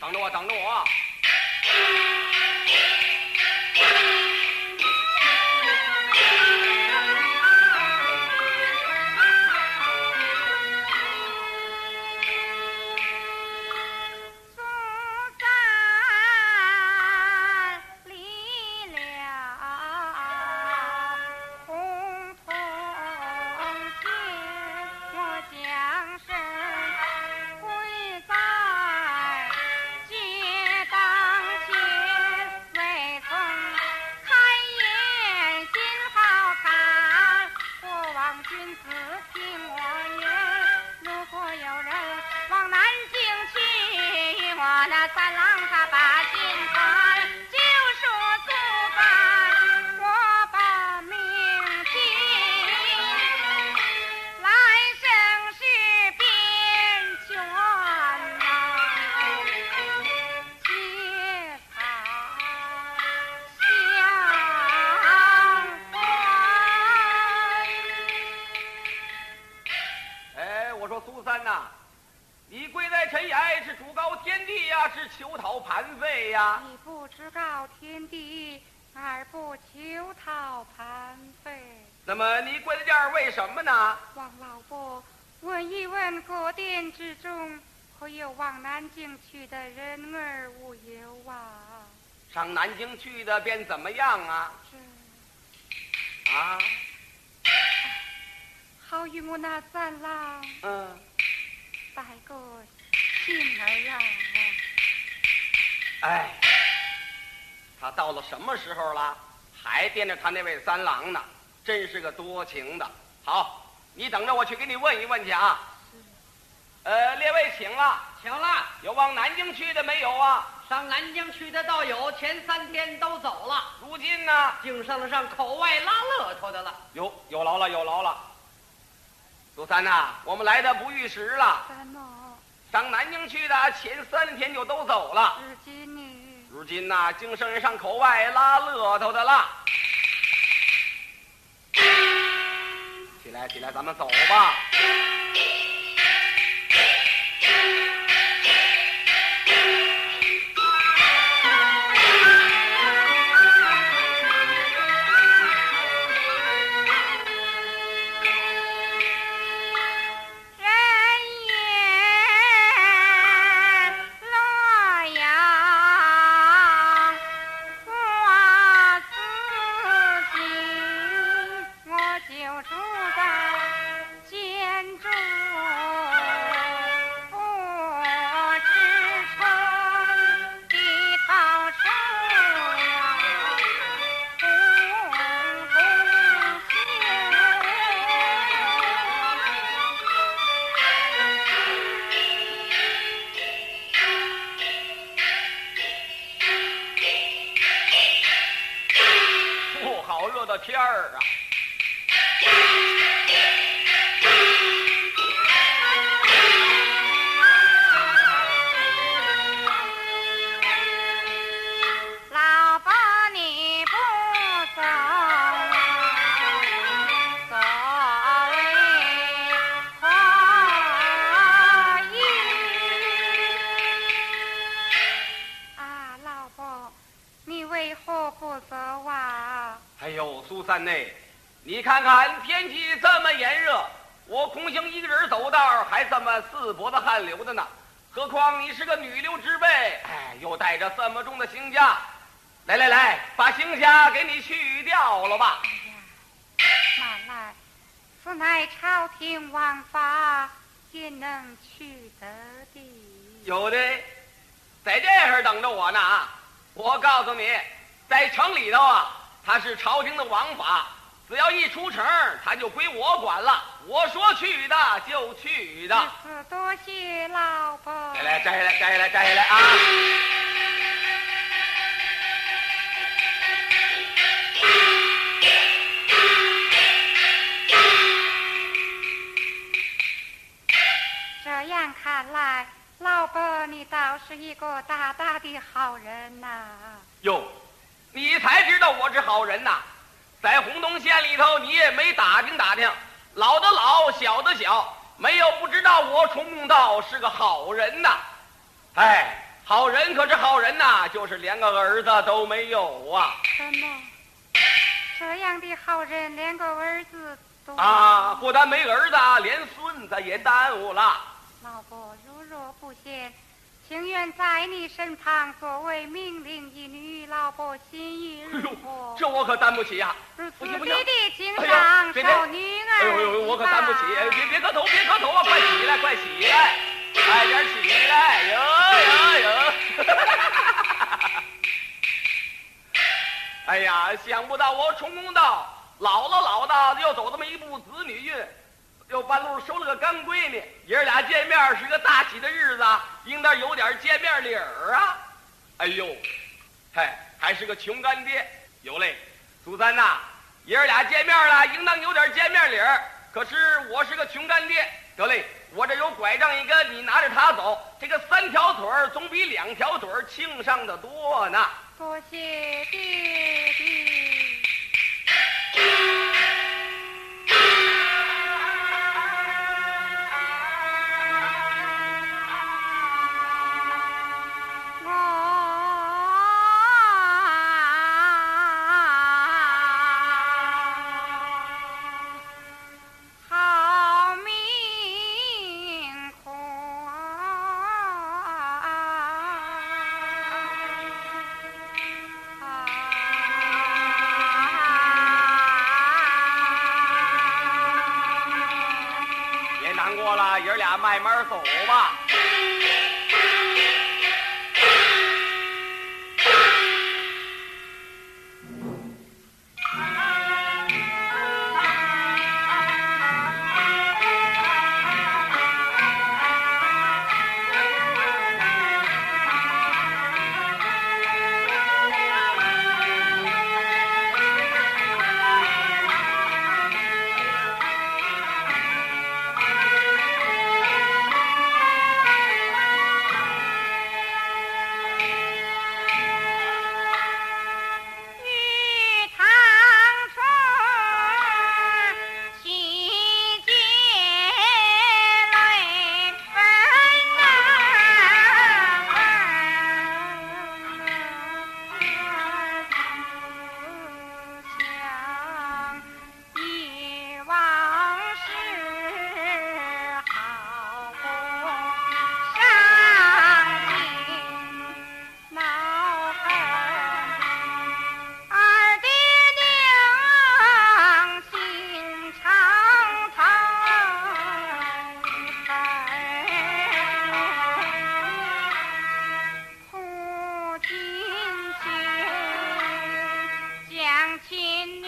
等着我，等着我。那么你跪在这儿为什么呢？王老伯，问一问各店之中，可有往南京去的人儿无有啊？上南京去的便怎么样啊？是。啊。好与我那三郎。嗯。拜个信儿啊。哎。他到了什么时候了？还惦着他那位三郎呢？真是个多情的。好，你等着，我去给你问一问去啊。呃，列位请了，请了。有往南京去的没有啊？上南京去的倒有，前三天都走了。如今呢？净剩了上口外拉乐头的了。有有劳了，有劳了。苏三呐，我们来的不遇时了。上南京去的前三天就都走了。如今呢？如今呐，经圣人上口外拉乐头的了。起来，起来，咱们走吧。天儿啊！内，你看看天气这么炎热，我空行一个人走道还这么四脖子汗流的呢。何况你是个女流之辈，哎，又带着这么重的行枷，来来来，把行枷给你去掉了吧。哎呀，慢来，此乃朝廷王法，也能去得的。有的，在这儿等着我呢啊！我告诉你，在城里头啊。他是朝廷的王法，只要一出城，他就归我管了。我说去的就去的。多谢老伯。摘来，摘下来，摘下来，摘下来啊！这样看来，老伯你倒是一个大大的好人呐。哟。是好人呐，在洪洞县里头，你也没打听打听，老的老，小的小，没有不知道我崇公道是个好人呐。哎，好人可是好人呐，就是连个儿子都没有啊！什么？这样的好人连个儿子都啊，不但没儿子，连孙子也耽误了。老婆如若不嫌，情愿在你身旁作为命令一女。老婆心意如何？这我可担不起呀！如此不行不弟行弟情哎长，呦别少女儿哎呦呦呦，我可担不起！哎别别磕头，别磕头啊！快起来，快起来，快点起来！哟哟哟！哎呀，想不到我冲公道老了老的，又走这么一步子女运，又半路收了个干闺女，爷俩见面是个大喜的日子，应当有点见面礼儿啊！哎呦，嗨，还是个穷干爹，有嘞，苏三呐，爷俩见面了，应当有点见面礼儿。可是我是个穷干爹，得嘞，我这有拐杖一根，你拿着它走，这个三条腿儿总比两条腿儿轻上的多呢。多谢爹爹。难过了，爷俩慢慢走吧。亲。